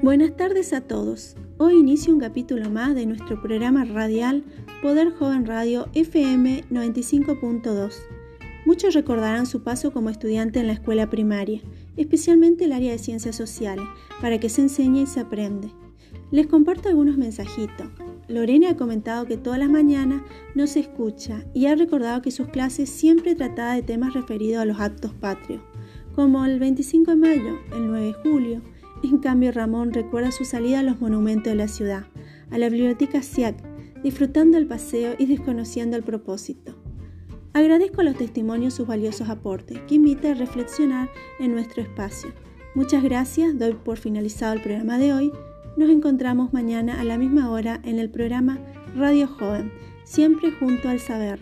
Buenas tardes a todos. Hoy inicio un capítulo más de nuestro programa radial Poder Joven Radio FM 95.2. Muchos recordarán su paso como estudiante en la escuela primaria, especialmente el área de ciencias sociales, para que se enseñe y se aprende. Les comparto algunos mensajitos. Lorena ha comentado que todas las mañanas nos escucha y ha recordado que sus clases siempre trataba de temas referidos a los actos patrios, como el 25 de mayo, el 9 de julio, en cambio, Ramón recuerda su salida a los monumentos de la ciudad, a la biblioteca SIAC, disfrutando el paseo y desconociendo el propósito. Agradezco a los testimonios sus valiosos aportes, que invita a reflexionar en nuestro espacio. Muchas gracias, doy por finalizado el programa de hoy. Nos encontramos mañana a la misma hora en el programa Radio Joven, siempre junto al saber.